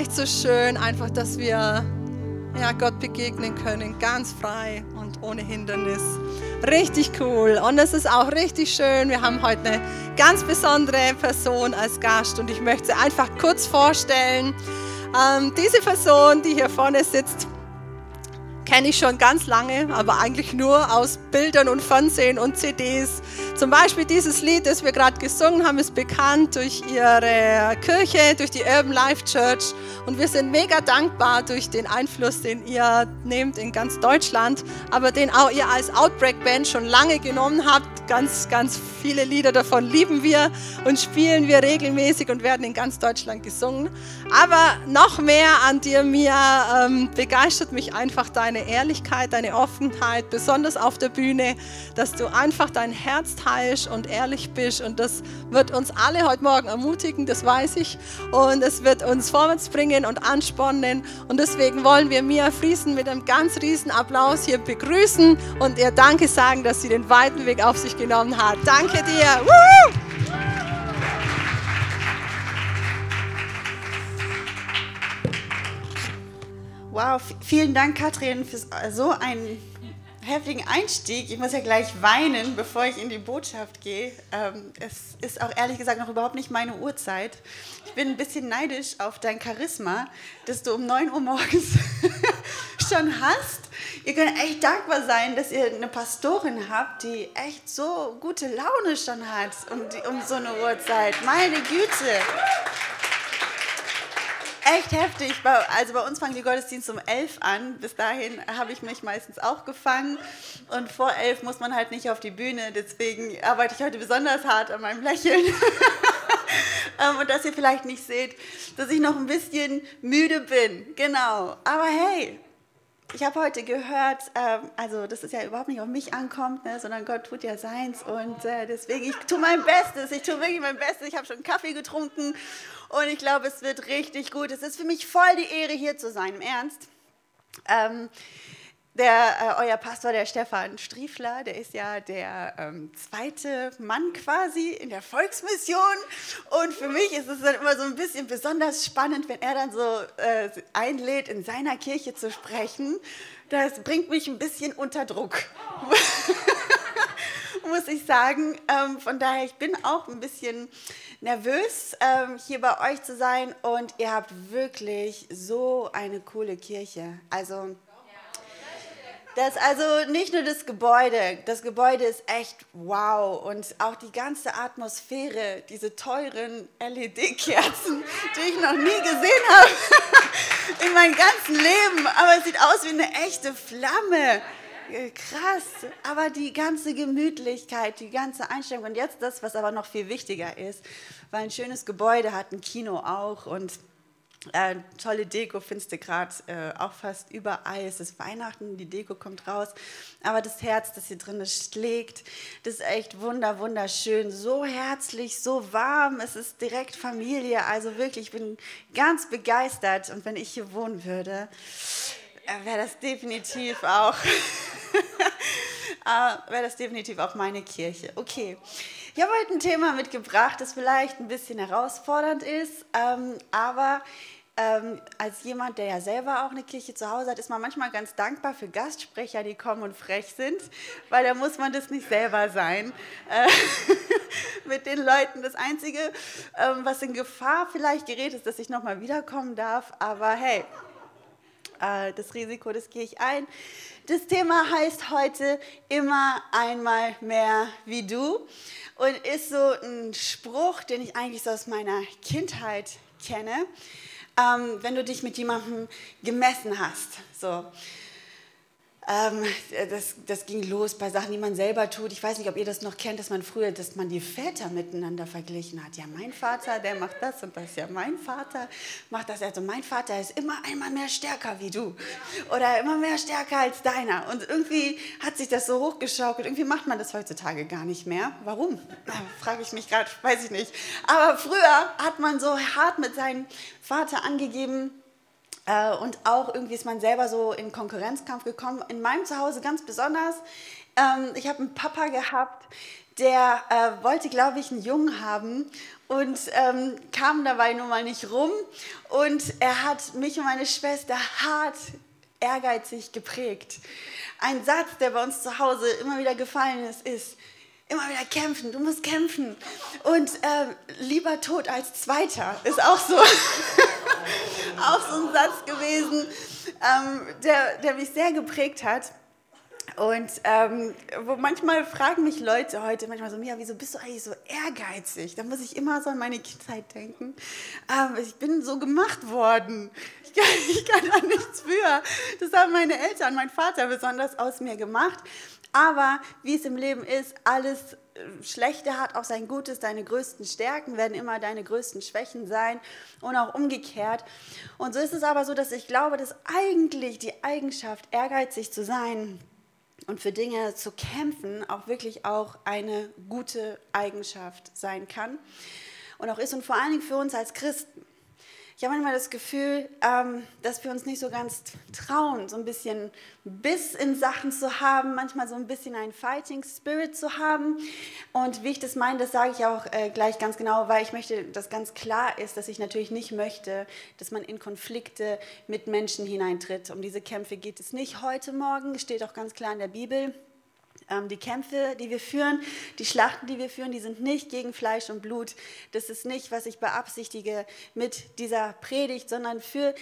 vielleicht so schön, einfach, dass wir ja, Gott begegnen können, ganz frei und ohne Hindernis. Richtig cool. Und es ist auch richtig schön. Wir haben heute eine ganz besondere Person als Gast und ich möchte sie einfach kurz vorstellen. Ähm, diese Person, die hier vorne sitzt, kenne ich schon ganz lange, aber eigentlich nur aus Bildern und Fernsehen und CDs. Zum Beispiel dieses Lied, das wir gerade gesungen haben, ist bekannt durch ihre Kirche, durch die Urban Life Church. Und wir sind mega dankbar durch den Einfluss, den ihr nehmt in ganz Deutschland, aber den auch ihr als Outbreak Band schon lange genommen habt. Ganz, ganz viele Lieder davon lieben wir und spielen wir regelmäßig und werden in ganz Deutschland gesungen. Aber noch mehr an dir, mir ähm, begeistert mich einfach deine Ehrlichkeit, deine Offenheit, besonders auf der Bühne, dass du einfach dein Herz teilst und ehrlich bist. Und das wird uns alle heute Morgen ermutigen, das weiß ich. Und es wird uns vorwärts bringen und anspornen. Und deswegen wollen wir Mia Friesen mit einem ganz riesen Applaus hier begrüßen und ihr Danke sagen, dass sie den weiten Weg auf sich genommen hat. Danke dir. Woo! Wow, vielen Dank, Katrin, für so einen heftigen Einstieg. Ich muss ja gleich weinen, bevor ich in die Botschaft gehe. Ähm, es ist auch ehrlich gesagt noch überhaupt nicht meine Uhrzeit. Ich bin ein bisschen neidisch auf dein Charisma, das du um 9 Uhr morgens schon hast. Ihr könnt echt dankbar sein, dass ihr eine Pastorin habt, die echt so gute Laune schon hat um, die, um so eine Uhrzeit. Meine Güte echt heftig. Also bei uns fangen die Gottesdienste um elf an. Bis dahin habe ich mich meistens auch gefangen. Und vor elf muss man halt nicht auf die Bühne. Deswegen arbeite ich heute besonders hart an meinem Lächeln. Ähm, und dass ihr vielleicht nicht seht, dass ich noch ein bisschen müde bin. Genau. Aber hey, ich habe heute gehört, ähm, also dass es ja überhaupt nicht auf mich ankommt, ne, sondern Gott tut ja seins und äh, deswegen, ich tue mein Bestes, ich tue wirklich mein Bestes. Ich habe schon Kaffee getrunken und ich glaube, es wird richtig gut. Es ist für mich voll die Ehre, hier zu sein, im Ernst. Ähm, der, äh, euer Pastor, der Stefan Striefler, der ist ja der ähm, zweite Mann quasi in der Volksmission. Und für mich ist es dann immer so ein bisschen besonders spannend, wenn er dann so äh, einlädt, in seiner Kirche zu sprechen. Das bringt mich ein bisschen unter Druck. muss ich sagen. Ähm, von daher, ich bin auch ein bisschen nervös, ähm, hier bei euch zu sein. Und ihr habt wirklich so eine coole Kirche. Also, das also nicht nur das Gebäude, das Gebäude ist echt wow und auch die ganze Atmosphäre, diese teuren LED-Kerzen, die ich noch nie gesehen habe in meinem ganzen Leben, aber es sieht aus wie eine echte Flamme. Äh, krass, aber die ganze Gemütlichkeit, die ganze Einstellung und jetzt das, was aber noch viel wichtiger ist, weil ein schönes Gebäude hat ein Kino auch und äh, tolle Deko findest du gerade äh, auch fast überall. Es ist Weihnachten, die Deko kommt raus. Aber das Herz, das hier drin schlägt, das ist echt wunder, wunderschön. So herzlich, so warm. Es ist direkt Familie. Also wirklich, ich bin ganz begeistert. Und wenn ich hier wohnen würde, äh, wäre das definitiv auch, äh, wäre das definitiv auch meine Kirche. Okay. Ich habe heute ein Thema mitgebracht, das vielleicht ein bisschen herausfordernd ist, ähm, aber ähm, als jemand, der ja selber auch eine Kirche zu Hause hat, ist man manchmal ganz dankbar für Gastsprecher, die kommen und frech sind, weil da muss man das nicht selber sein. Äh, mit den Leuten. Das Einzige, ähm, was in Gefahr vielleicht gerät, ist, dass ich nochmal wiederkommen darf. Aber hey, äh, das Risiko, das gehe ich ein. Das Thema heißt heute immer einmal mehr wie du und ist so ein Spruch, den ich eigentlich so aus meiner Kindheit kenne, ähm, wenn du dich mit jemandem gemessen hast. So. Ähm, das, das, ging los bei Sachen, die man selber tut. Ich weiß nicht, ob ihr das noch kennt, dass man früher, dass man die Väter miteinander verglichen hat. Ja, mein Vater, der macht das und das. Ja, mein Vater macht das. Also mein Vater ist immer einmal mehr stärker wie du oder immer mehr stärker als deiner. Und irgendwie hat sich das so hochgeschaukelt. Irgendwie macht man das heutzutage gar nicht mehr. Warum? Frage ich mich gerade, weiß ich nicht. Aber früher hat man so hart mit seinem Vater angegeben, äh, und auch irgendwie ist man selber so in Konkurrenzkampf gekommen. In meinem Zuhause ganz besonders. Ähm, ich habe einen Papa gehabt, der äh, wollte, glaube ich, einen Jungen haben und ähm, kam dabei nun mal nicht rum. Und er hat mich und meine Schwester hart ehrgeizig geprägt. Ein Satz, der bei uns zu Hause immer wieder gefallen ist, ist, immer wieder kämpfen, du musst kämpfen. Und äh, lieber tot als Zweiter ist auch so, auch so ein Satz gewesen, ähm, der, der mich sehr geprägt hat. Und ähm, wo manchmal fragen mich Leute heute manchmal so, Mia, wieso bist du eigentlich so ehrgeizig? Da muss ich immer so an meine Kindheit denken. Ähm, ich bin so gemacht worden. Ich kann, ich kann da nichts für. Das haben meine Eltern, mein Vater besonders aus mir gemacht. Aber wie es im Leben ist, alles Schlechte hat auch sein Gutes, deine größten Stärken werden immer deine größten Schwächen sein und auch umgekehrt. Und so ist es aber so, dass ich glaube, dass eigentlich die Eigenschaft, ehrgeizig zu sein und für Dinge zu kämpfen, auch wirklich auch eine gute Eigenschaft sein kann und auch ist und vor allen Dingen für uns als Christen. Ich habe manchmal das Gefühl, ähm, dass wir uns nicht so ganz trauen, so ein bisschen Biss in Sachen zu haben, manchmal so ein bisschen einen Fighting Spirit zu haben. Und wie ich das meine, das sage ich auch äh, gleich ganz genau, weil ich möchte, dass ganz klar ist, dass ich natürlich nicht möchte, dass man in Konflikte mit Menschen hineintritt. Um diese Kämpfe geht es nicht heute Morgen, steht auch ganz klar in der Bibel. Ähm, die Kämpfe, die wir führen, die Schlachten, die wir führen, die sind nicht gegen Fleisch und Blut. Das ist nicht, was ich beabsichtige mit dieser Predigt, sondern für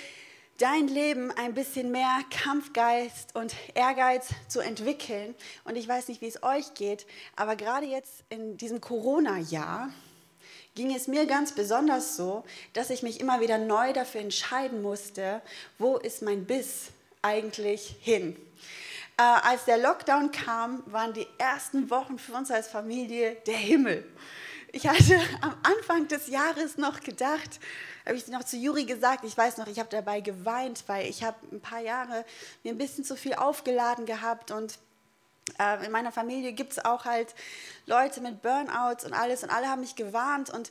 dein Leben ein bisschen mehr Kampfgeist und Ehrgeiz zu entwickeln. Und ich weiß nicht, wie es euch geht, aber gerade jetzt in diesem Corona-Jahr ging es mir ganz besonders so, dass ich mich immer wieder neu dafür entscheiden musste, wo ist mein Biss eigentlich hin? Äh, als der Lockdown kam, waren die ersten Wochen für uns als Familie der Himmel. Ich hatte am Anfang des Jahres noch gedacht, habe ich noch zu Juri gesagt, ich weiß noch, ich habe dabei geweint, weil ich habe ein paar Jahre mir ein bisschen zu viel aufgeladen gehabt und äh, in meiner Familie gibt es auch halt Leute mit Burnouts und alles und alle haben mich gewarnt und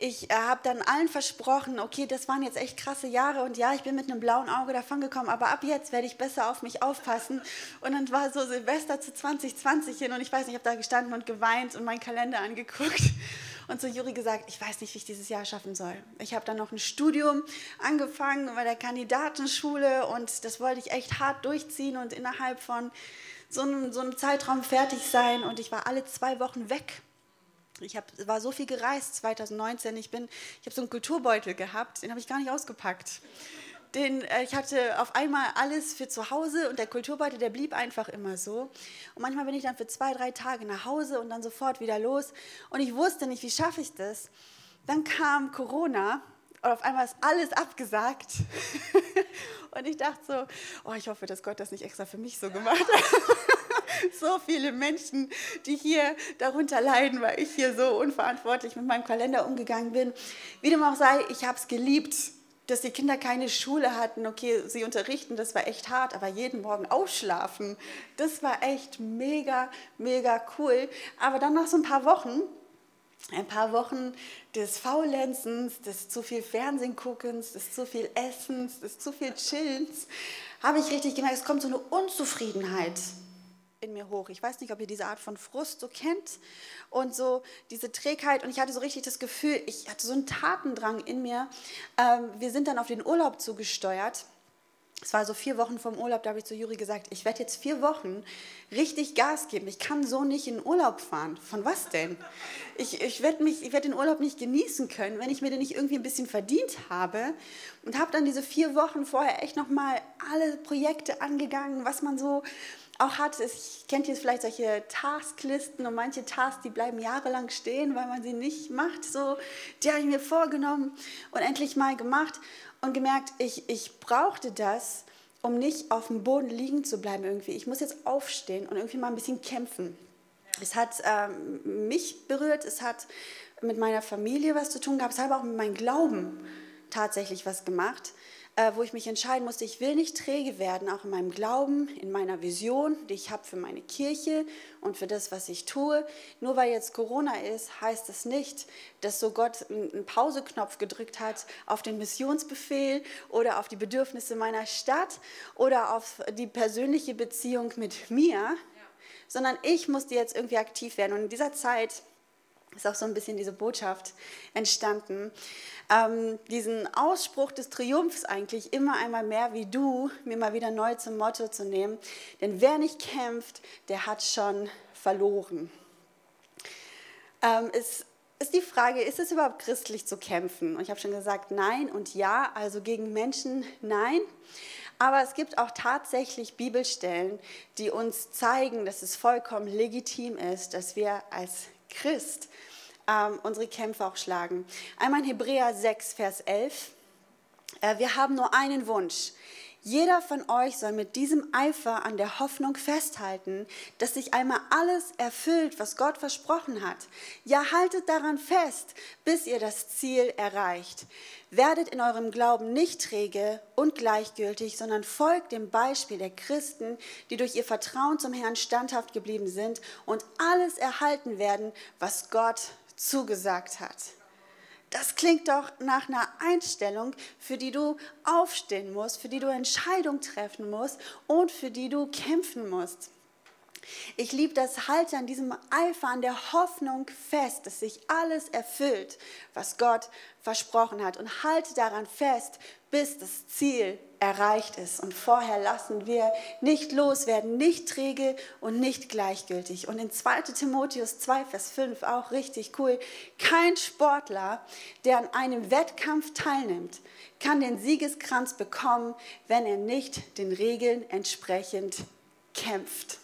ich äh, habe dann allen versprochen, okay, das waren jetzt echt krasse Jahre und ja, ich bin mit einem blauen Auge davon gekommen, aber ab jetzt werde ich besser auf mich aufpassen. Und dann war so Silvester zu 2020 hin und ich weiß nicht, ich habe da gestanden und geweint und meinen Kalender angeguckt und zu Juri gesagt, ich weiß nicht, wie ich dieses Jahr schaffen soll. Ich habe dann noch ein Studium angefangen bei der Kandidatenschule und das wollte ich echt hart durchziehen und innerhalb von so einem, so einem Zeitraum fertig sein und ich war alle zwei Wochen weg ich hab, war so viel gereist 2019. Ich, ich habe so einen Kulturbeutel gehabt, den habe ich gar nicht ausgepackt. Den, äh, ich hatte auf einmal alles für zu Hause und der Kulturbeutel, der blieb einfach immer so. Und manchmal bin ich dann für zwei, drei Tage nach Hause und dann sofort wieder los. Und ich wusste nicht, wie schaffe ich das. Dann kam Corona und auf einmal ist alles abgesagt. und ich dachte so, oh, ich hoffe, dass Gott das nicht extra für mich so gemacht hat. so viele Menschen, die hier darunter leiden, weil ich hier so unverantwortlich mit meinem Kalender umgegangen bin. Wie dem auch sei, ich habe es geliebt, dass die Kinder keine Schule hatten. Okay, sie unterrichten, das war echt hart, aber jeden Morgen ausschlafen, das war echt mega, mega cool. Aber dann nach so ein paar Wochen, ein paar Wochen des Faulenzens, des zu viel Fernsehen guckens, des zu viel Essens, des zu viel Chillens, habe ich richtig gemerkt, es kommt so eine Unzufriedenheit in mir hoch. Ich weiß nicht, ob ihr diese Art von Frust so kennt und so diese Trägheit. Und ich hatte so richtig das Gefühl, ich hatte so einen Tatendrang in mir. Ähm, wir sind dann auf den Urlaub zugesteuert. Es war so vier Wochen vom Urlaub, da habe ich zu Juri gesagt, ich werde jetzt vier Wochen richtig Gas geben. Ich kann so nicht in den Urlaub fahren. Von was denn? Ich, ich werde werd den Urlaub nicht genießen können, wenn ich mir den nicht irgendwie ein bisschen verdient habe. Und habe dann diese vier Wochen vorher echt nochmal alle Projekte angegangen, was man so auch hat, ich kennt jetzt vielleicht solche Tasklisten und manche Tasks, die bleiben jahrelang stehen, weil man sie nicht macht. So, die habe ich mir vorgenommen und endlich mal gemacht und gemerkt, ich, ich brauchte das, um nicht auf dem Boden liegen zu bleiben irgendwie. Ich muss jetzt aufstehen und irgendwie mal ein bisschen kämpfen. Es hat ähm, mich berührt, es hat mit meiner Familie was zu tun gehabt, es hat aber auch mit meinem Glauben tatsächlich was gemacht wo ich mich entscheiden musste, ich will nicht träge werden, auch in meinem Glauben, in meiner Vision, die ich habe für meine Kirche und für das, was ich tue. Nur weil jetzt Corona ist, heißt das nicht, dass so Gott einen Pauseknopf gedrückt hat auf den Missionsbefehl oder auf die Bedürfnisse meiner Stadt oder auf die persönliche Beziehung mit mir, sondern ich musste jetzt irgendwie aktiv werden. Und in dieser Zeit ist auch so ein bisschen diese Botschaft entstanden, ähm, diesen Ausspruch des Triumphs eigentlich immer einmal mehr wie du mir mal wieder neu zum Motto zu nehmen. Denn wer nicht kämpft, der hat schon verloren. Ähm, es ist die Frage, ist es überhaupt christlich zu kämpfen? Und ich habe schon gesagt, nein und ja, also gegen Menschen nein. Aber es gibt auch tatsächlich Bibelstellen, die uns zeigen, dass es vollkommen legitim ist, dass wir als Christ ähm, unsere Kämpfe auch schlagen. Einmal in Hebräer 6, Vers 11. Äh, wir haben nur einen Wunsch. Jeder von euch soll mit diesem Eifer an der Hoffnung festhalten, dass sich einmal alles erfüllt, was Gott versprochen hat. Ja, haltet daran fest, bis ihr das Ziel erreicht. Werdet in eurem Glauben nicht träge und gleichgültig, sondern folgt dem Beispiel der Christen, die durch ihr Vertrauen zum Herrn standhaft geblieben sind und alles erhalten werden, was Gott zugesagt hat. Das klingt doch nach einer Einstellung, für die du aufstehen musst, für die du Entscheidungen treffen musst und für die du kämpfen musst. Ich liebe das Halte an diesem Eifer, an der Hoffnung fest, dass sich alles erfüllt, was Gott versprochen hat. Und halte daran fest, bis das Ziel erreicht ist. Und vorher lassen wir nicht loswerden, nicht träge und nicht gleichgültig. Und in 2 Timotheus 2, Vers 5, auch richtig cool, kein Sportler, der an einem Wettkampf teilnimmt, kann den Siegeskranz bekommen, wenn er nicht den Regeln entsprechend kämpft.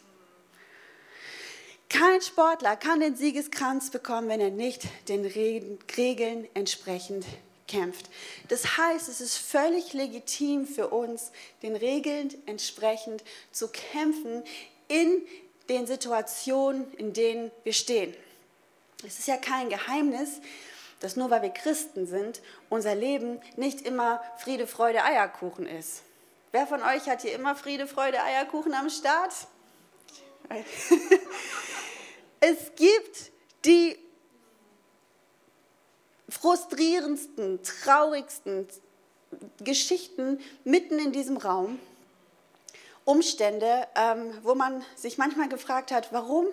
Kein Sportler kann den Siegeskranz bekommen, wenn er nicht den Regeln entsprechend kämpft. Das heißt, es ist völlig legitim für uns, den Regeln entsprechend zu kämpfen in den Situationen, in denen wir stehen. Es ist ja kein Geheimnis, dass nur weil wir Christen sind, unser Leben nicht immer Friede, Freude, Eierkuchen ist. Wer von euch hat hier immer Friede, Freude, Eierkuchen am Start? Es gibt die frustrierendsten, traurigsten Geschichten mitten in diesem Raum. Umstände, ähm, wo man sich manchmal gefragt hat, warum?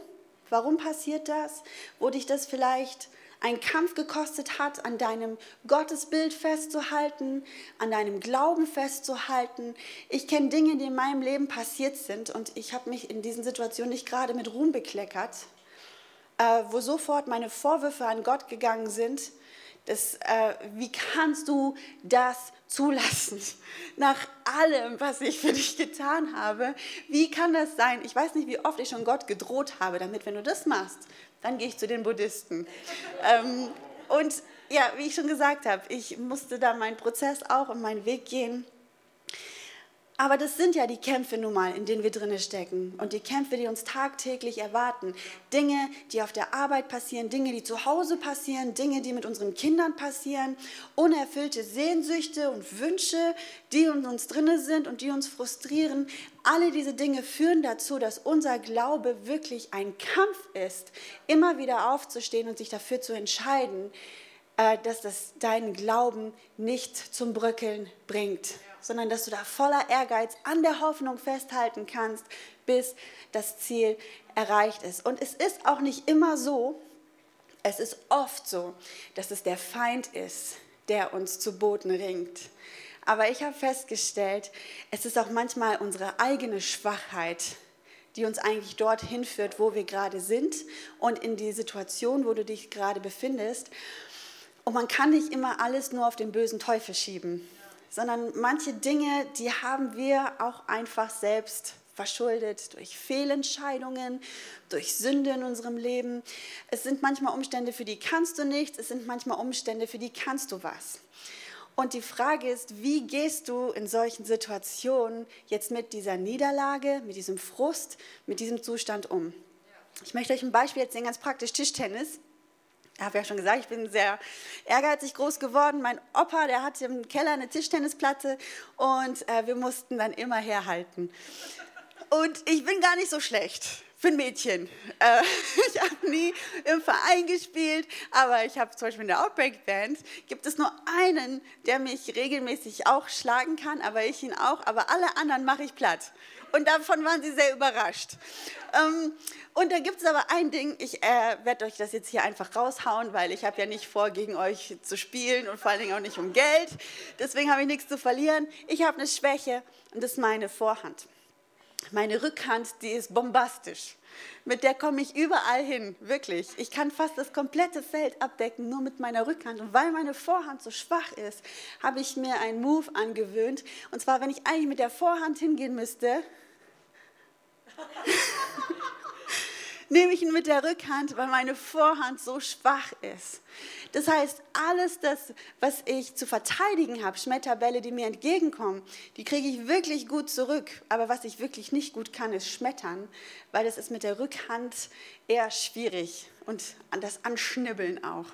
Warum passiert das? Wo dich das vielleicht einen Kampf gekostet hat, an deinem Gottesbild festzuhalten, an deinem Glauben festzuhalten. Ich kenne Dinge, die in meinem Leben passiert sind und ich habe mich in diesen Situationen nicht gerade mit Ruhm bekleckert äh, wo sofort meine Vorwürfe an Gott gegangen sind. Das, äh, wie kannst du das zulassen? Nach allem, was ich für dich getan habe, wie kann das sein? Ich weiß nicht, wie oft ich schon Gott gedroht habe, damit, wenn du das machst, dann gehe ich zu den Buddhisten. ähm, und ja, wie ich schon gesagt habe, ich musste da meinen Prozess auch und meinen Weg gehen. Aber das sind ja die Kämpfe nun mal, in denen wir drinne stecken und die Kämpfe, die uns tagtäglich erwarten. Dinge, die auf der Arbeit passieren, Dinge, die zu Hause passieren, Dinge, die mit unseren Kindern passieren, unerfüllte Sehnsüchte und Wünsche, die in uns drinne sind und die uns frustrieren. Alle diese Dinge führen dazu, dass unser Glaube wirklich ein Kampf ist, immer wieder aufzustehen und sich dafür zu entscheiden, äh, dass das deinen Glauben nicht zum Bröckeln bringt sondern dass du da voller Ehrgeiz an der Hoffnung festhalten kannst, bis das Ziel erreicht ist. Und es ist auch nicht immer so, es ist oft so, dass es der Feind ist, der uns zu Boden ringt. Aber ich habe festgestellt, es ist auch manchmal unsere eigene Schwachheit, die uns eigentlich dorthin führt, wo wir gerade sind und in die Situation, wo du dich gerade befindest. Und man kann nicht immer alles nur auf den bösen Teufel schieben sondern manche Dinge, die haben wir auch einfach selbst verschuldet durch Fehlentscheidungen, durch Sünde in unserem Leben. Es sind manchmal Umstände, für die kannst du nichts, es sind manchmal Umstände, für die kannst du was. Und die Frage ist, wie gehst du in solchen Situationen jetzt mit dieser Niederlage, mit diesem Frust, mit diesem Zustand um? Ich möchte euch ein Beispiel erzählen, ganz praktisch Tischtennis habe ja schon gesagt, ich bin sehr ehrgeizig groß geworden. Mein Opa, der hatte im Keller eine Tischtennisplatte und äh, wir mussten dann immer herhalten. Und ich bin gar nicht so schlecht. für ein Mädchen. Äh, ich habe nie im Verein gespielt, aber ich habe zum Beispiel in der Outbreak Band, gibt es nur einen, der mich regelmäßig auch schlagen kann, aber ich ihn auch, aber alle anderen mache ich platt. Und davon waren sie sehr überrascht. Ähm, und da gibt es aber ein Ding, ich äh, werde euch das jetzt hier einfach raushauen, weil ich habe ja nicht vor, gegen euch zu spielen und vor allen Dingen auch nicht um Geld. Deswegen habe ich nichts zu verlieren. Ich habe eine Schwäche und das ist meine Vorhand. Meine Rückhand, die ist bombastisch. Mit der komme ich überall hin, wirklich. Ich kann fast das komplette Feld abdecken, nur mit meiner Rückhand. Und weil meine Vorhand so schwach ist, habe ich mir einen Move angewöhnt. Und zwar, wenn ich eigentlich mit der Vorhand hingehen müsste, nehme ich ihn mit der Rückhand, weil meine Vorhand so schwach ist. Das heißt, alles das, was ich zu verteidigen habe, Schmetterbälle, die mir entgegenkommen, die kriege ich wirklich gut zurück. Aber was ich wirklich nicht gut kann, ist schmettern, weil das ist mit der Rückhand eher schwierig und das Anschnibbeln auch.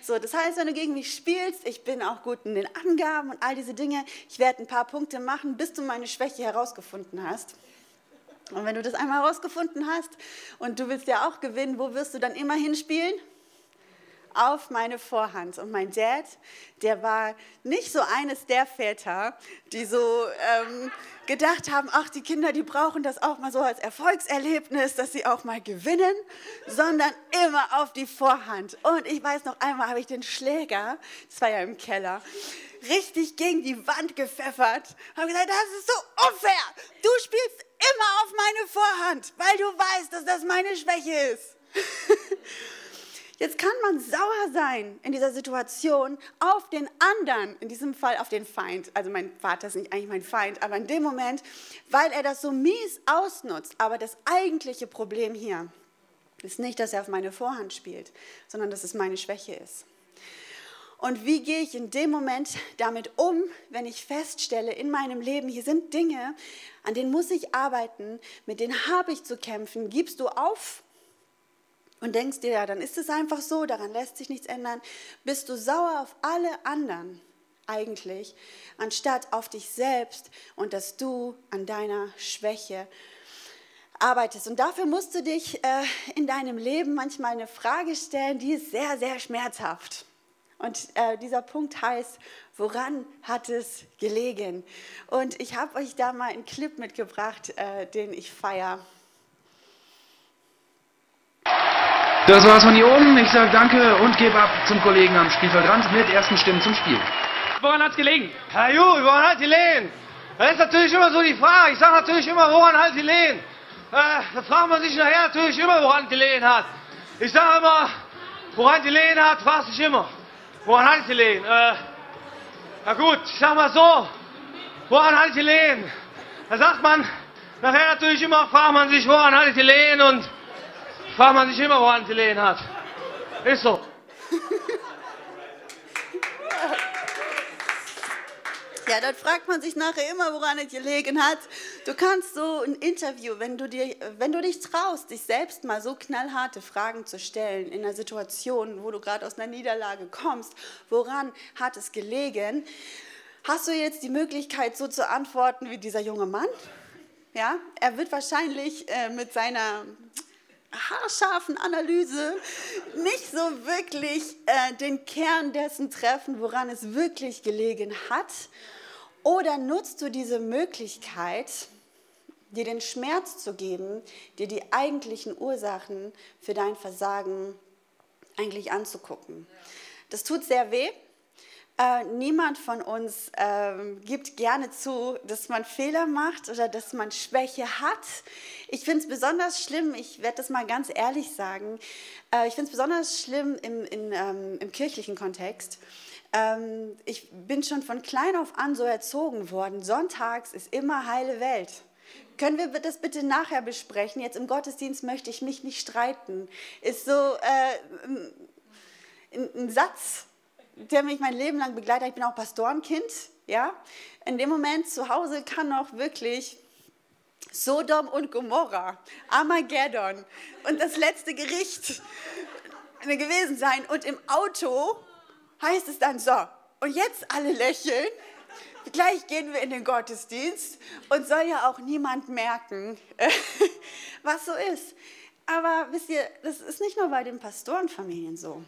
So, das heißt, wenn du gegen mich spielst, ich bin auch gut in den Angaben und all diese Dinge, ich werde ein paar Punkte machen, bis du meine Schwäche herausgefunden hast. Und wenn du das einmal herausgefunden hast und du willst ja auch gewinnen, wo wirst du dann immer hinspielen? Auf meine Vorhand. Und mein Dad, der war nicht so eines der Väter, die so ähm, gedacht haben, ach, die Kinder, die brauchen das auch mal so als Erfolgserlebnis, dass sie auch mal gewinnen, sondern immer auf die Vorhand. Und ich weiß noch einmal, habe ich den Schläger, das war ja im Keller, richtig gegen die Wand gepfeffert. Habe gesagt, das ist so unfair. Du spielst Vorhand, weil du weißt, dass das meine Schwäche ist. Jetzt kann man sauer sein in dieser Situation auf den anderen, in diesem Fall auf den Feind. Also mein Vater ist nicht eigentlich mein Feind, aber in dem Moment, weil er das so mies ausnutzt. Aber das eigentliche Problem hier ist nicht, dass er auf meine Vorhand spielt, sondern dass es meine Schwäche ist. Und wie gehe ich in dem Moment damit um, wenn ich feststelle in meinem Leben, hier sind Dinge, an denen muss ich arbeiten, mit denen habe ich zu kämpfen. Gibst du auf und denkst dir, ja, dann ist es einfach so, daran lässt sich nichts ändern. Bist du sauer auf alle anderen eigentlich, anstatt auf dich selbst und dass du an deiner Schwäche arbeitest. Und dafür musst du dich äh, in deinem Leben manchmal eine Frage stellen, die ist sehr, sehr schmerzhaft. Und äh, dieser Punkt heißt, woran hat es gelegen? Und ich habe euch da mal einen Clip mitgebracht, äh, den ich feiere. Das war's von hier oben. Ich sage danke und gebe ab zum Kollegen am Spielfeldrand mit ersten Stimmen zum Spiel. Woran hat's gelegen? Herr Ju, woran hat gelegen? Das ist natürlich immer so die Frage. Ich sage natürlich immer, woran hat gelegen? Äh, da fragt man sich nachher natürlich immer, woran gelegen hat. Ich sage immer, woran gelegen hat, fragt sich immer. Woran hat es gelegen? Äh, na gut, ich sag mal so. Woran hat es gelegen? Da sagt man, nachher natürlich immer, fragt man sich, woran hat es gelegen und fragt man sich immer, woran es gelegen hat. Ist so. Ja, dann fragt man sich nachher immer, woran es gelegen hat. Du kannst so ein Interview, wenn du, dir, wenn du dich traust, dich selbst mal so knallharte Fragen zu stellen in einer Situation, wo du gerade aus einer Niederlage kommst, woran hat es gelegen, hast du jetzt die Möglichkeit, so zu antworten wie dieser junge Mann? Ja, er wird wahrscheinlich äh, mit seiner haarscharfen Analyse nicht so wirklich äh, den Kern dessen treffen, woran es wirklich gelegen hat. Oder nutzt du diese Möglichkeit, dir den Schmerz zu geben, dir die eigentlichen Ursachen für dein Versagen eigentlich anzugucken? Das tut sehr weh. Äh, niemand von uns äh, gibt gerne zu, dass man Fehler macht oder dass man Schwäche hat. Ich finde es besonders schlimm, ich werde das mal ganz ehrlich sagen, äh, ich finde es besonders schlimm im, in, ähm, im kirchlichen Kontext. Ähm, ich bin schon von klein auf an so erzogen worden, sonntags ist immer heile Welt. Können wir das bitte nachher besprechen? Jetzt im Gottesdienst möchte ich mich nicht streiten. Ist so äh, ein, ein Satz, der mich mein Leben lang begleitet. Ich bin auch Pastorenkind, ja. In dem Moment zu Hause kann auch wirklich Sodom und Gomorra, Armageddon und das letzte Gericht gewesen sein. Und im Auto heißt es dann so, und jetzt alle lächeln. Gleich gehen wir in den Gottesdienst und soll ja auch niemand merken. was so ist. Aber wisst ihr, das ist nicht nur bei den Pastorenfamilien so.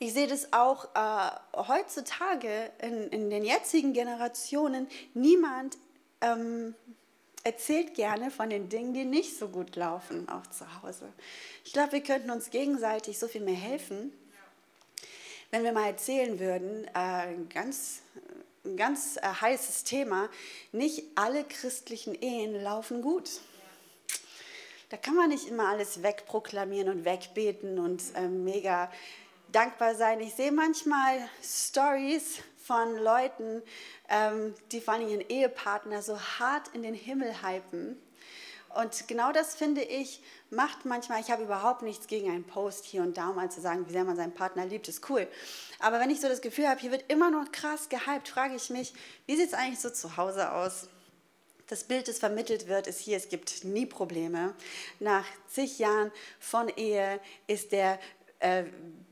Ich sehe das auch äh, heutzutage in, in, den jetzigen Generationen. Niemand ähm, erzählt gerne von den Dingen, die nicht so gut laufen, auch zu Hause. Ich glaube, wir könnten uns gegenseitig so viel mehr helfen, wenn wir mal erzählen würden, äh, ganz, ein ganz äh, heißes Thema, nicht alle christlichen Ehen laufen gut. Da kann man nicht immer alles wegproklamieren und wegbeten und äh, mega dankbar sein. Ich sehe manchmal Stories von Leuten, ähm, die vor allem ihren Ehepartner so hart in den Himmel hypen. Und genau das finde ich, macht manchmal, ich habe überhaupt nichts gegen einen Post hier und da, mal zu sagen, wie sehr man seinen Partner liebt, ist cool. Aber wenn ich so das Gefühl habe, hier wird immer noch krass gehypt, frage ich mich, wie sieht es eigentlich so zu Hause aus? Das Bild, das vermittelt wird, ist hier, es gibt nie Probleme. Nach zig Jahren von Ehe ist der äh,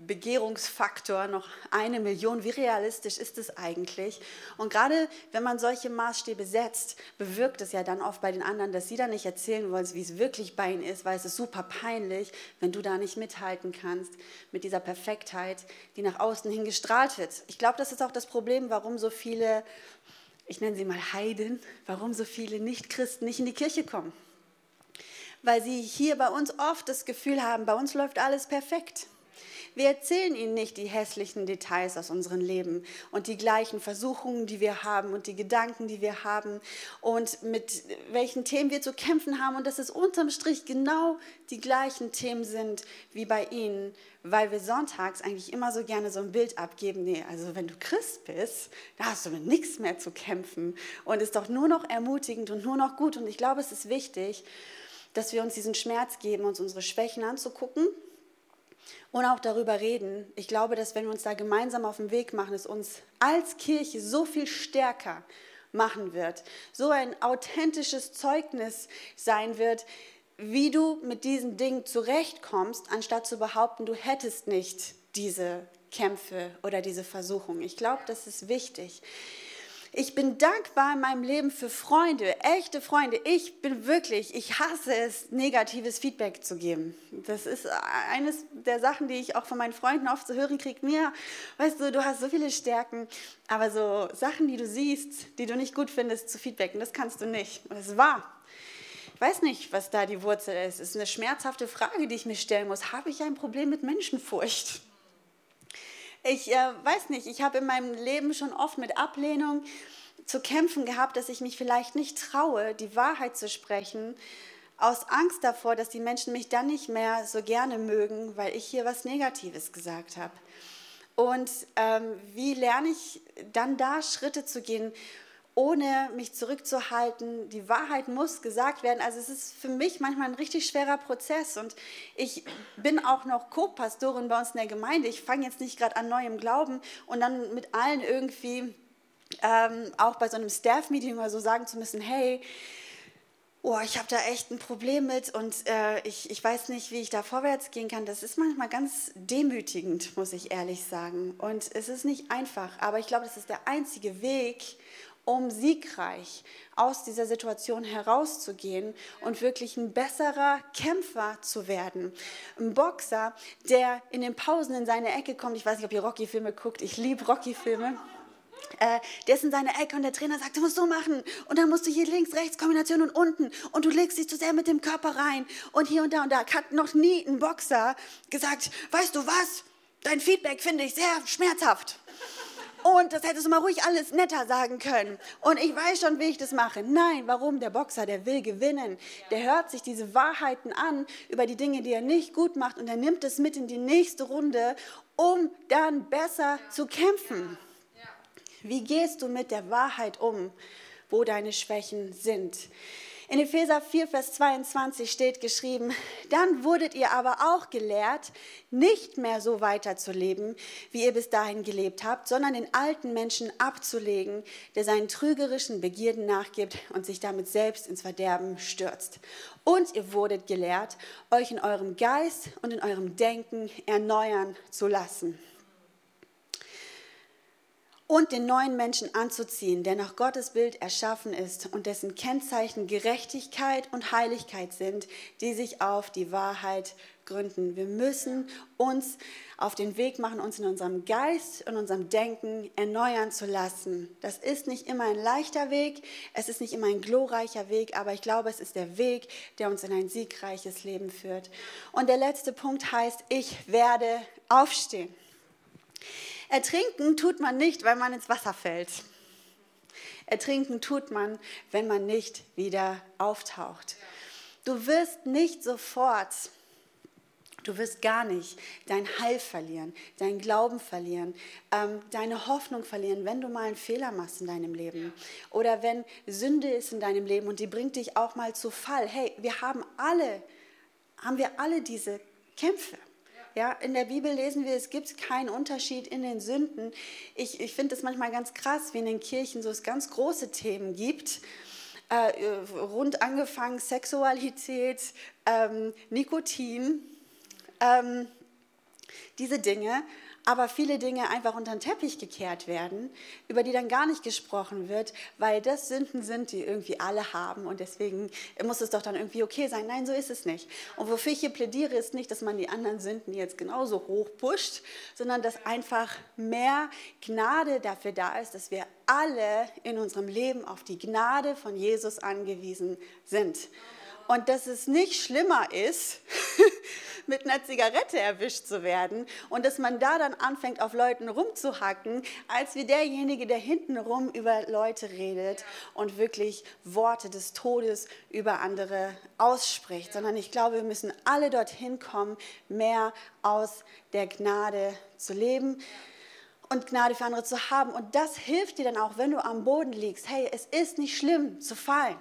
Begehrungsfaktor noch eine Million. Wie realistisch ist es eigentlich? Und gerade wenn man solche Maßstäbe setzt, bewirkt es ja dann oft bei den anderen, dass sie dann nicht erzählen wollen, wie es wirklich bei ihnen ist, weil es ist super peinlich, wenn du da nicht mithalten kannst mit dieser Perfektheit, die nach außen hin gestrahlt wird. Ich glaube, das ist auch das Problem, warum so viele, ich nenne sie mal Heiden, warum so viele Nicht-Christen nicht in die Kirche kommen. Weil sie hier bei uns oft das Gefühl haben, bei uns läuft alles perfekt. Wir erzählen ihnen nicht die hässlichen Details aus unserem Leben und die gleichen Versuchungen, die wir haben und die Gedanken, die wir haben und mit welchen Themen wir zu kämpfen haben. Und dass es unterm Strich genau die gleichen Themen sind wie bei ihnen, weil wir sonntags eigentlich immer so gerne so ein Bild abgeben, nee, also wenn du Christ bist, da hast du mit nichts mehr zu kämpfen. Und ist doch nur noch ermutigend und nur noch gut. Und ich glaube, es ist wichtig, dass wir uns diesen Schmerz geben, uns unsere Schwächen anzugucken und auch darüber reden. Ich glaube, dass wenn wir uns da gemeinsam auf den Weg machen, es uns als Kirche so viel stärker machen wird, so ein authentisches Zeugnis sein wird, wie du mit diesen Dingen zurechtkommst, anstatt zu behaupten, du hättest nicht diese Kämpfe oder diese Versuchung. Ich glaube, das ist wichtig. Ich bin dankbar in meinem Leben für Freunde, echte Freunde. Ich bin wirklich, ich hasse es, negatives Feedback zu geben. Das ist eines der Sachen, die ich auch von meinen Freunden oft zu hören kriege. Mir, weißt du, du hast so viele Stärken, aber so Sachen, die du siehst, die du nicht gut findest, zu feedbacken, das kannst du nicht. Und das ist wahr. Ich weiß nicht, was da die Wurzel ist. Es ist eine schmerzhafte Frage, die ich mir stellen muss. Habe ich ein Problem mit Menschenfurcht? Ich äh, weiß nicht, ich habe in meinem Leben schon oft mit Ablehnung zu kämpfen gehabt, dass ich mich vielleicht nicht traue, die Wahrheit zu sprechen, aus Angst davor, dass die Menschen mich dann nicht mehr so gerne mögen, weil ich hier was Negatives gesagt habe. Und ähm, wie lerne ich dann da Schritte zu gehen, ohne mich zurückzuhalten. Die Wahrheit muss gesagt werden. Also es ist für mich manchmal ein richtig schwerer Prozess und ich bin auch noch Co-Pastorin bei uns in der Gemeinde. Ich fange jetzt nicht gerade an neuem Glauben und dann mit allen irgendwie ähm, auch bei so einem Staff-Meeting oder so sagen zu müssen, hey, oh, ich habe da echt ein Problem mit und äh, ich, ich weiß nicht, wie ich da vorwärts gehen kann. Das ist manchmal ganz demütigend, muss ich ehrlich sagen. Und es ist nicht einfach, aber ich glaube, das ist der einzige Weg, um siegreich aus dieser Situation herauszugehen und wirklich ein besserer Kämpfer zu werden. Ein Boxer, der in den Pausen in seine Ecke kommt. Ich weiß nicht, ob ihr Rocky-Filme guckt. Ich liebe Rocky-Filme. Äh, der ist in seiner Ecke und der Trainer sagt, du musst so machen und dann musst du hier links, rechts, Kombination und unten und du legst dich zu sehr mit dem Körper rein und hier und da und da. Hat noch nie ein Boxer gesagt, weißt du was, dein Feedback finde ich sehr schmerzhaft. Und das hättest du mal ruhig alles netter sagen können. Und ich weiß schon, wie ich das mache. Nein, warum? Der Boxer, der will gewinnen. Der hört sich diese Wahrheiten an über die Dinge, die er nicht gut macht und er nimmt es mit in die nächste Runde, um dann besser zu kämpfen. Wie gehst du mit der Wahrheit um, wo deine Schwächen sind? In Epheser 4, Vers 22 steht geschrieben, dann wurdet ihr aber auch gelehrt, nicht mehr so weiterzuleben, wie ihr bis dahin gelebt habt, sondern den alten Menschen abzulegen, der seinen trügerischen Begierden nachgibt und sich damit selbst ins Verderben stürzt. Und ihr wurdet gelehrt, euch in eurem Geist und in eurem Denken erneuern zu lassen. Und den neuen Menschen anzuziehen, der nach Gottes Bild erschaffen ist und dessen Kennzeichen Gerechtigkeit und Heiligkeit sind, die sich auf die Wahrheit gründen. Wir müssen uns auf den Weg machen, uns in unserem Geist und unserem Denken erneuern zu lassen. Das ist nicht immer ein leichter Weg, es ist nicht immer ein glorreicher Weg, aber ich glaube, es ist der Weg, der uns in ein siegreiches Leben führt. Und der letzte Punkt heißt, ich werde aufstehen. Ertrinken tut man nicht, weil man ins Wasser fällt. Ertrinken tut man, wenn man nicht wieder auftaucht. Du wirst nicht sofort, du wirst gar nicht dein Heil verlieren, deinen Glauben verlieren, ähm, deine Hoffnung verlieren, wenn du mal einen Fehler machst in deinem Leben oder wenn Sünde ist in deinem Leben und die bringt dich auch mal zu Fall. Hey, wir haben alle, haben wir alle diese Kämpfe. Ja, in der Bibel lesen wir, es gibt keinen Unterschied in den Sünden. Ich, ich finde es manchmal ganz krass, wie in den Kirchen so es ganz große Themen gibt. Äh, rund angefangen Sexualität, ähm, Nikotin, ähm, diese Dinge aber viele Dinge einfach unter den Teppich gekehrt werden, über die dann gar nicht gesprochen wird, weil das Sünden sind, die irgendwie alle haben und deswegen muss es doch dann irgendwie okay sein. Nein, so ist es nicht. Und wofür ich hier plädiere, ist nicht, dass man die anderen Sünden jetzt genauso hoch pusht, sondern dass einfach mehr Gnade dafür da ist, dass wir alle in unserem Leben auf die Gnade von Jesus angewiesen sind. Und dass es nicht schlimmer ist, mit einer Zigarette erwischt zu werden und dass man da dann anfängt, auf Leuten rumzuhacken, als wie derjenige, der hintenrum über Leute redet und wirklich Worte des Todes über andere ausspricht. Sondern ich glaube, wir müssen alle dorthin kommen, mehr aus der Gnade zu leben und Gnade für andere zu haben. Und das hilft dir dann auch, wenn du am Boden liegst. Hey, es ist nicht schlimm zu fallen.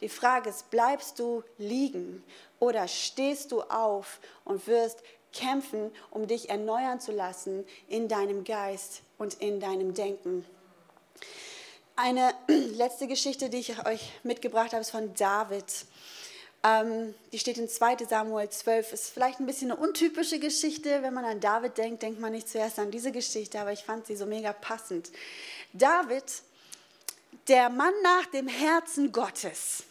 Die Frage ist, bleibst du liegen oder stehst du auf und wirst kämpfen, um dich erneuern zu lassen in deinem Geist und in deinem Denken? Eine letzte Geschichte, die ich euch mitgebracht habe, ist von David. Ähm, die steht in 2 Samuel 12. Ist vielleicht ein bisschen eine untypische Geschichte. Wenn man an David denkt, denkt man nicht zuerst an diese Geschichte, aber ich fand sie so mega passend. David, der Mann nach dem Herzen Gottes,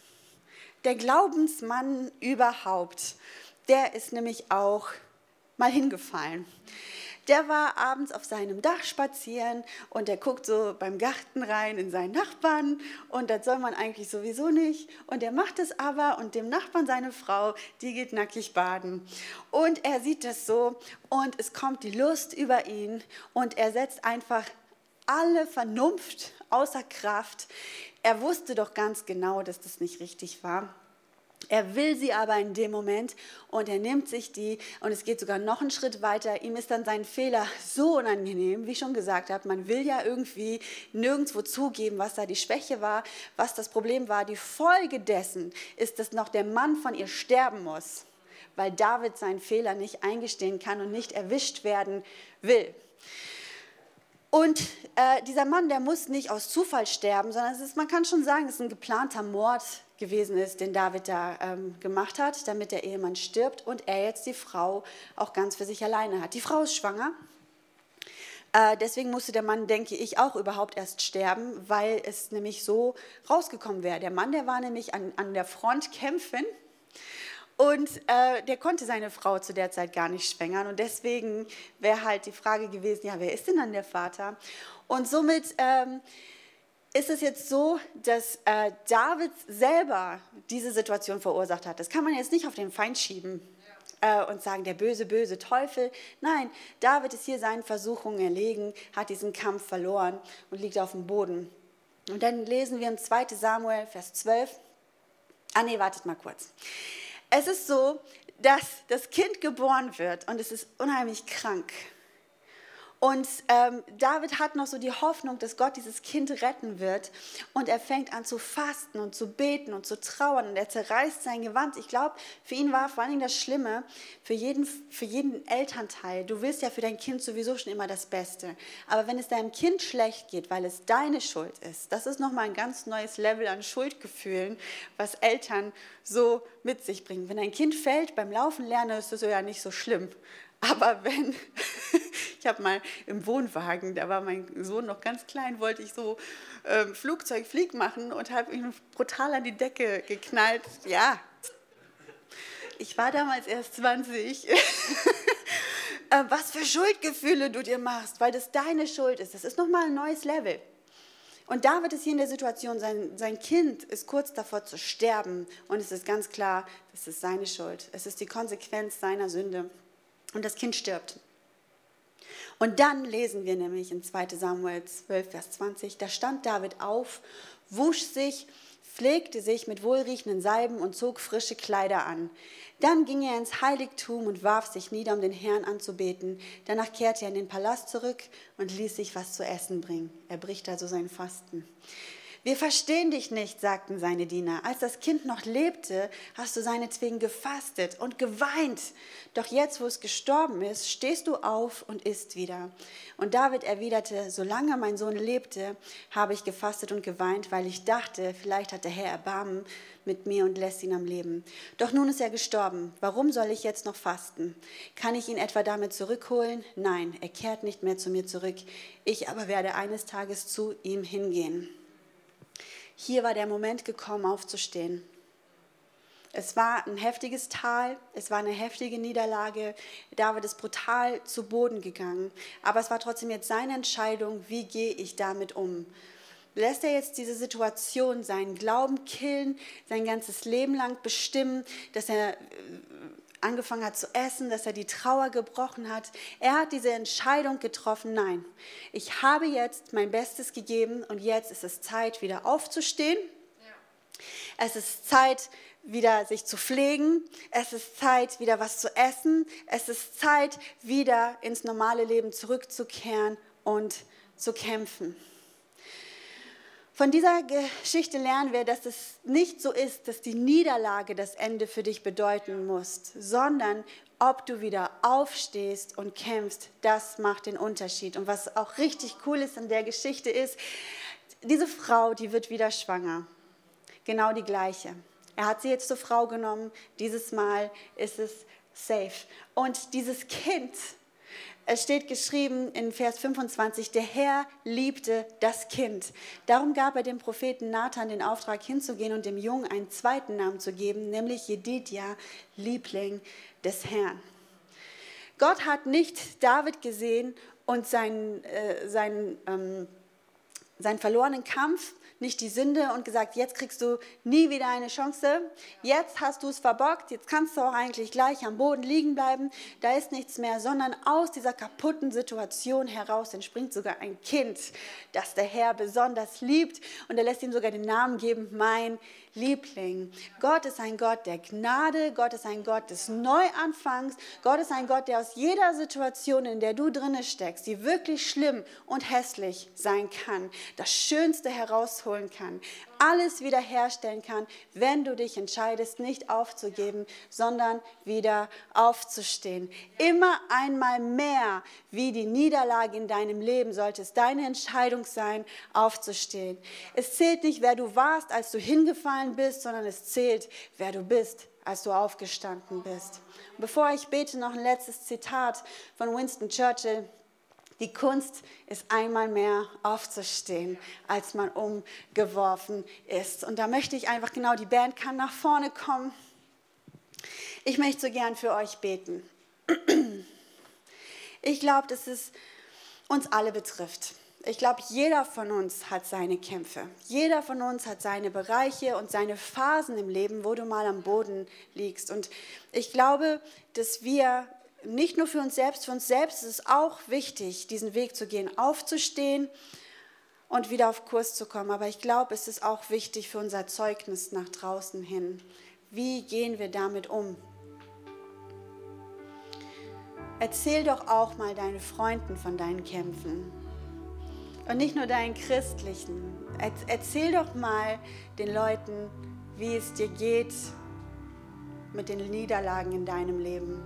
der Glaubensmann überhaupt, der ist nämlich auch mal hingefallen. Der war abends auf seinem Dach spazieren und der guckt so beim Garten rein in seinen Nachbarn und das soll man eigentlich sowieso nicht. Und er macht es aber und dem Nachbarn seine Frau, die geht nackig baden. Und er sieht das so und es kommt die Lust über ihn und er setzt einfach alle Vernunft außer Kraft. Er wusste doch ganz genau, dass das nicht richtig war. Er will sie aber in dem Moment und er nimmt sich die und es geht sogar noch einen Schritt weiter. Ihm ist dann sein Fehler so unangenehm, wie ich schon gesagt habe. Man will ja irgendwie nirgendwo zugeben, was da die Schwäche war, was das Problem war. Die Folge dessen ist, dass noch der Mann von ihr sterben muss, weil David seinen Fehler nicht eingestehen kann und nicht erwischt werden will. Und äh, dieser Mann, der muss nicht aus Zufall sterben, sondern es ist, man kann schon sagen, es ist ein geplanter Mord gewesen ist, den David da ähm, gemacht hat, damit der Ehemann stirbt und er jetzt die Frau auch ganz für sich alleine hat. Die Frau ist schwanger. Äh, deswegen musste der Mann, denke ich, auch überhaupt erst sterben, weil es nämlich so rausgekommen wäre. Der Mann, der war nämlich an, an der Front kämpfen und äh, der konnte seine Frau zu der Zeit gar nicht schwängern. Und deswegen wäre halt die Frage gewesen, ja, wer ist denn dann der Vater? Und somit ähm, ist es jetzt so, dass äh, David selber diese Situation verursacht hat. Das kann man jetzt nicht auf den Feind schieben äh, und sagen, der böse, böse Teufel. Nein, David ist hier seinen Versuchungen erlegen, hat diesen Kampf verloren und liegt auf dem Boden. Und dann lesen wir in 2 Samuel, Vers 12. Ah nee, wartet mal kurz. Es ist so, dass das Kind geboren wird und es ist unheimlich krank. Und ähm, David hat noch so die Hoffnung, dass Gott dieses Kind retten wird. Und er fängt an zu fasten und zu beten und zu trauern. Und er zerreißt sein Gewand. Ich glaube, für ihn war vor allen Dingen das Schlimme, für jeden, für jeden Elternteil. Du willst ja für dein Kind sowieso schon immer das Beste. Aber wenn es deinem Kind schlecht geht, weil es deine Schuld ist, das ist nochmal ein ganz neues Level an Schuldgefühlen, was Eltern so mit sich bringen. Wenn ein Kind fällt beim Laufen lernen, ist das ja nicht so schlimm. Aber wenn Ich habe mal im Wohnwagen, da war mein Sohn noch ganz klein, wollte ich so ähm, Flugzeugflieg machen und habe ihn brutal an die Decke geknallt. Ja, ich war damals erst 20. Äh, was für Schuldgefühle du dir machst, weil das deine Schuld ist. Das ist nochmal ein neues Level. Und David ist hier in der Situation, sein, sein Kind ist kurz davor zu sterben. Und es ist ganz klar, das ist seine Schuld. Es ist die Konsequenz seiner Sünde. Und das Kind stirbt. Und dann lesen wir nämlich in 2 Samuel 12, Vers 20, da stand David auf, wusch sich, pflegte sich mit wohlriechenden Salben und zog frische Kleider an. Dann ging er ins Heiligtum und warf sich nieder, um den Herrn anzubeten. Danach kehrte er in den Palast zurück und ließ sich was zu essen bringen. Er bricht also sein Fasten. Wir verstehen dich nicht, sagten seine Diener. Als das Kind noch lebte, hast du seinetwegen gefastet und geweint. Doch jetzt, wo es gestorben ist, stehst du auf und isst wieder. Und David erwiderte, solange mein Sohn lebte, habe ich gefastet und geweint, weil ich dachte, vielleicht hat der Herr Erbarmen mit mir und lässt ihn am Leben. Doch nun ist er gestorben. Warum soll ich jetzt noch fasten? Kann ich ihn etwa damit zurückholen? Nein, er kehrt nicht mehr zu mir zurück. Ich aber werde eines Tages zu ihm hingehen. Hier war der Moment gekommen, aufzustehen. Es war ein heftiges Tal, es war eine heftige Niederlage. David ist brutal zu Boden gegangen. Aber es war trotzdem jetzt seine Entscheidung, wie gehe ich damit um. Lässt er jetzt diese Situation seinen Glauben killen, sein ganzes Leben lang bestimmen, dass er angefangen hat zu essen, dass er die Trauer gebrochen hat. Er hat diese Entscheidung getroffen, nein, ich habe jetzt mein Bestes gegeben und jetzt ist es Zeit, wieder aufzustehen. Ja. Es ist Zeit, wieder sich zu pflegen. Es ist Zeit, wieder was zu essen. Es ist Zeit, wieder ins normale Leben zurückzukehren und zu kämpfen. Von dieser Geschichte lernen wir, dass es nicht so ist, dass die Niederlage das Ende für dich bedeuten muss, sondern ob du wieder aufstehst und kämpfst, das macht den Unterschied. Und was auch richtig cool ist an der Geschichte ist, diese Frau, die wird wieder schwanger. Genau die gleiche. Er hat sie jetzt zur Frau genommen. Dieses Mal ist es safe. Und dieses Kind, es steht geschrieben in Vers 25, der Herr liebte das Kind. Darum gab er dem Propheten Nathan den Auftrag hinzugehen und dem Jungen einen zweiten Namen zu geben, nämlich Jedidja, Liebling des Herrn. Gott hat nicht David gesehen und seinen, äh, seinen, ähm, seinen verlorenen Kampf nicht die Sünde und gesagt, jetzt kriegst du nie wieder eine Chance, jetzt hast du es verbockt, jetzt kannst du auch eigentlich gleich am Boden liegen bleiben, da ist nichts mehr, sondern aus dieser kaputten Situation heraus entspringt sogar ein Kind, das der Herr besonders liebt. Und er lässt ihm sogar den Namen geben, mein Liebling. Gott ist ein Gott der Gnade, Gott ist ein Gott des Neuanfangs, Gott ist ein Gott, der aus jeder Situation, in der du drinne steckst, die wirklich schlimm und hässlich sein kann, das Schönste herausholen kann, alles wiederherstellen kann, wenn du dich entscheidest, nicht aufzugeben, sondern wieder aufzustehen. Immer einmal mehr wie die Niederlage in deinem Leben sollte es deine Entscheidung sein, aufzustehen. Es zählt nicht, wer du warst, als du hingefallen bist, sondern es zählt, wer du bist, als du aufgestanden bist. Bevor ich bete, noch ein letztes Zitat von Winston Churchill. Die Kunst ist einmal mehr aufzustehen, als man umgeworfen ist. Und da möchte ich einfach genau, die Band kann nach vorne kommen. Ich möchte so gern für euch beten. Ich glaube, dass es uns alle betrifft. Ich glaube, jeder von uns hat seine Kämpfe. Jeder von uns hat seine Bereiche und seine Phasen im Leben, wo du mal am Boden liegst. Und ich glaube, dass wir nicht nur für uns selbst, für uns selbst ist es auch wichtig, diesen Weg zu gehen, aufzustehen und wieder auf Kurs zu kommen. Aber ich glaube, es ist auch wichtig für unser Zeugnis nach draußen hin. Wie gehen wir damit um? Erzähl doch auch mal deinen Freunden von deinen Kämpfen. Und nicht nur deinen christlichen. Erzähl doch mal den Leuten, wie es dir geht mit den Niederlagen in deinem Leben.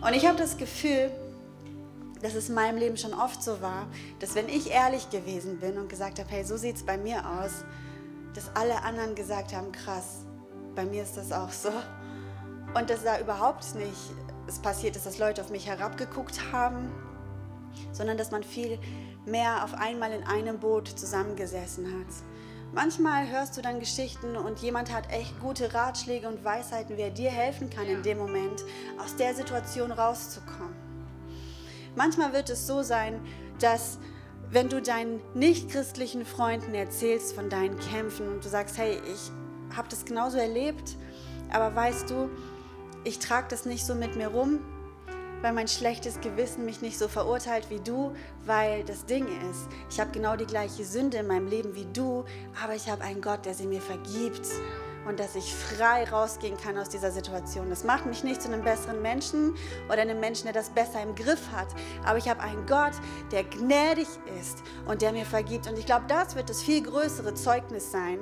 Und ich habe das Gefühl, dass es in meinem Leben schon oft so war, dass wenn ich ehrlich gewesen bin und gesagt habe, hey, so sieht es bei mir aus, dass alle anderen gesagt haben, krass, bei mir ist das auch so. Und dass da überhaupt nicht es passiert ist, dass Leute auf mich herabgeguckt haben, sondern dass man viel mehr auf einmal in einem Boot zusammengesessen hat. Manchmal hörst du dann Geschichten und jemand hat echt gute Ratschläge und Weisheiten, wie er dir helfen kann in dem Moment, aus der Situation rauszukommen. Manchmal wird es so sein, dass wenn du deinen nichtchristlichen Freunden erzählst von deinen Kämpfen und du sagst, hey, ich habe das genauso erlebt, aber weißt du, ich trage das nicht so mit mir rum, weil mein schlechtes Gewissen mich nicht so verurteilt wie du, weil das Ding ist, ich habe genau die gleiche Sünde in meinem Leben wie du, aber ich habe einen Gott, der sie mir vergibt und dass ich frei rausgehen kann aus dieser Situation. Das macht mich nicht zu einem besseren Menschen oder einem Menschen, der das besser im Griff hat, aber ich habe einen Gott, der gnädig ist und der mir vergibt und ich glaube, das wird das viel größere Zeugnis sein,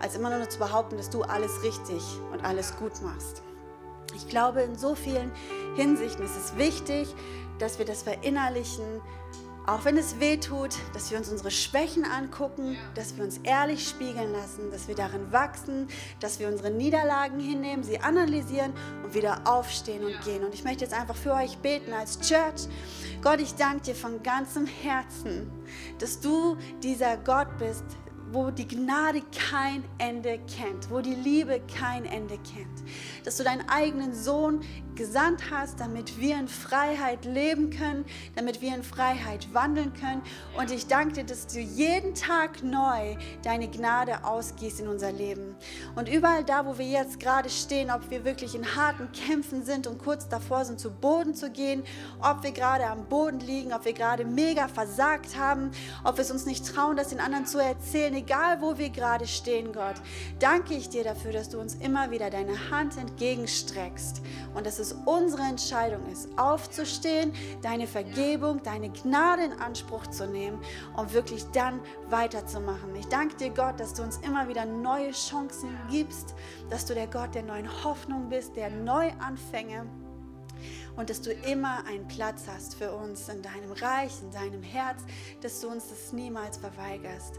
als immer nur zu behaupten, dass du alles richtig und alles gut machst. Ich glaube, in so vielen Hinsichten ist es wichtig, dass wir das verinnerlichen, auch wenn es weh tut, dass wir uns unsere Schwächen angucken, dass wir uns ehrlich spiegeln lassen, dass wir darin wachsen, dass wir unsere Niederlagen hinnehmen, sie analysieren und wieder aufstehen und gehen. Und ich möchte jetzt einfach für euch beten als Church. Gott, ich danke dir von ganzem Herzen, dass du dieser Gott bist, wo die Gnade kein Ende kennt, wo die Liebe kein Ende kennt. Dass du deinen eigenen Sohn gesandt hast, damit wir in Freiheit leben können, damit wir in Freiheit wandeln können. Und ich danke dir, dass du jeden Tag neu deine Gnade ausgießt in unser Leben. Und überall da, wo wir jetzt gerade stehen, ob wir wirklich in harten Kämpfen sind und kurz davor sind, zu Boden zu gehen, ob wir gerade am Boden liegen, ob wir gerade mega versagt haben, ob wir es uns nicht trauen, das den anderen zu erzählen, egal wo wir gerade stehen, Gott, danke ich dir dafür, dass du uns immer wieder deine Hand entgegenstreckst und dass es es unsere Entscheidung ist, aufzustehen, deine Vergebung, deine Gnade in Anspruch zu nehmen und wirklich dann weiterzumachen. Ich danke dir, Gott, dass du uns immer wieder neue Chancen gibst, dass du der Gott der neuen Hoffnung bist, der Neuanfänge und dass du immer einen Platz hast für uns in deinem Reich, in deinem Herz, dass du uns das niemals verweigerst.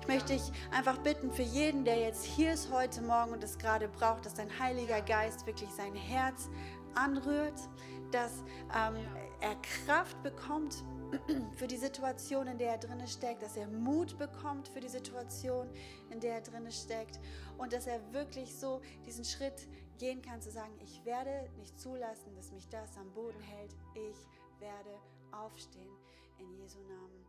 Ich möchte dich einfach bitten für jeden, der jetzt hier ist heute Morgen und es gerade braucht, dass dein Heiliger Geist wirklich sein Herz anrührt, dass ähm, er Kraft bekommt für die Situation, in der er drinne steckt, dass er Mut bekommt für die Situation, in der er drinne steckt und dass er wirklich so diesen Schritt gehen kann zu sagen, ich werde nicht zulassen, dass mich das am Boden hält. Ich werde aufstehen in Jesu Namen. Amen.